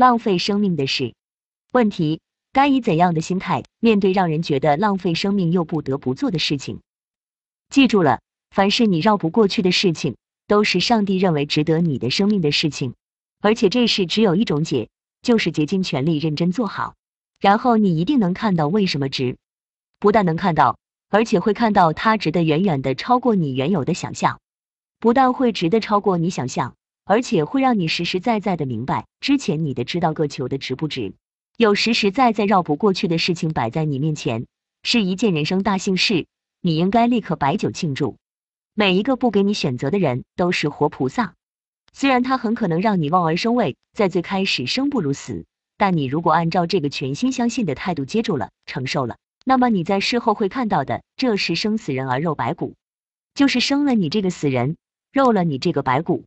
浪费生命的事。问题：该以怎样的心态面对让人觉得浪费生命又不得不做的事情？记住了，凡是你绕不过去的事情，都是上帝认为值得你的生命的事情，而且这事只有一种解，就是竭尽全力认真做好，然后你一定能看到为什么值。不但能看到，而且会看到它值得远远的超过你原有的想象。不但会值得超过你想象，而且会让你实实在在的明白之前你的知道个球的值不值。有实实在在绕不过去的事情摆在你面前，是一件人生大幸事，你应该立刻摆酒庆祝。每一个不给你选择的人都是活菩萨，虽然他很可能让你望而生畏，在最开始生不如死，但你如果按照这个全心相信的态度接住了、承受了，那么你在事后会看到的，这是生死人而肉白骨，就是生了你这个死人，肉了你这个白骨。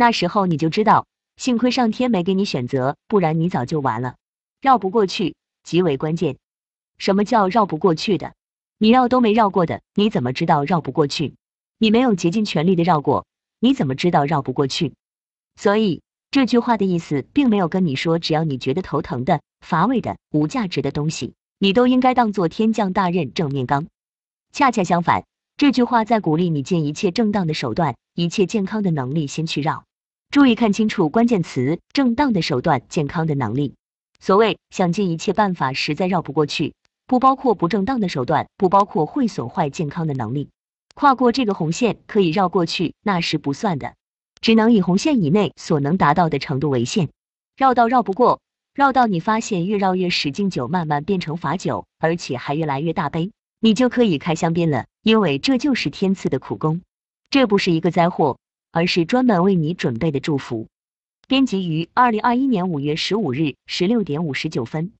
那时候你就知道，幸亏上天没给你选择，不然你早就完了。绕不过去极为关键。什么叫绕不过去的？你绕都没绕过的，你怎么知道绕不过去？你没有竭尽全力的绕过，你怎么知道绕不过去？所以这句话的意思，并没有跟你说，只要你觉得头疼的、乏味的、无价值的东西，你都应该当做天降大任正面刚。恰恰相反，这句话在鼓励你尽一切正当的手段，一切健康的能力先去绕。注意看清楚关键词：正当的手段、健康的能力。所谓想尽一切办法，实在绕不过去，不包括不正当的手段，不包括会损坏健康的能力。跨过这个红线可以绕过去，那是不算的，只能以红线以内所能达到的程度为限。绕到绕不过，绕到你发现越绕越使劲酒慢慢变成罚酒，而且还越来越大杯，你就可以开香槟了，因为这就是天赐的苦功，这不是一个灾祸，而是专门为你准备的祝福。编辑于二零二一年五月十五日十六点五十九分。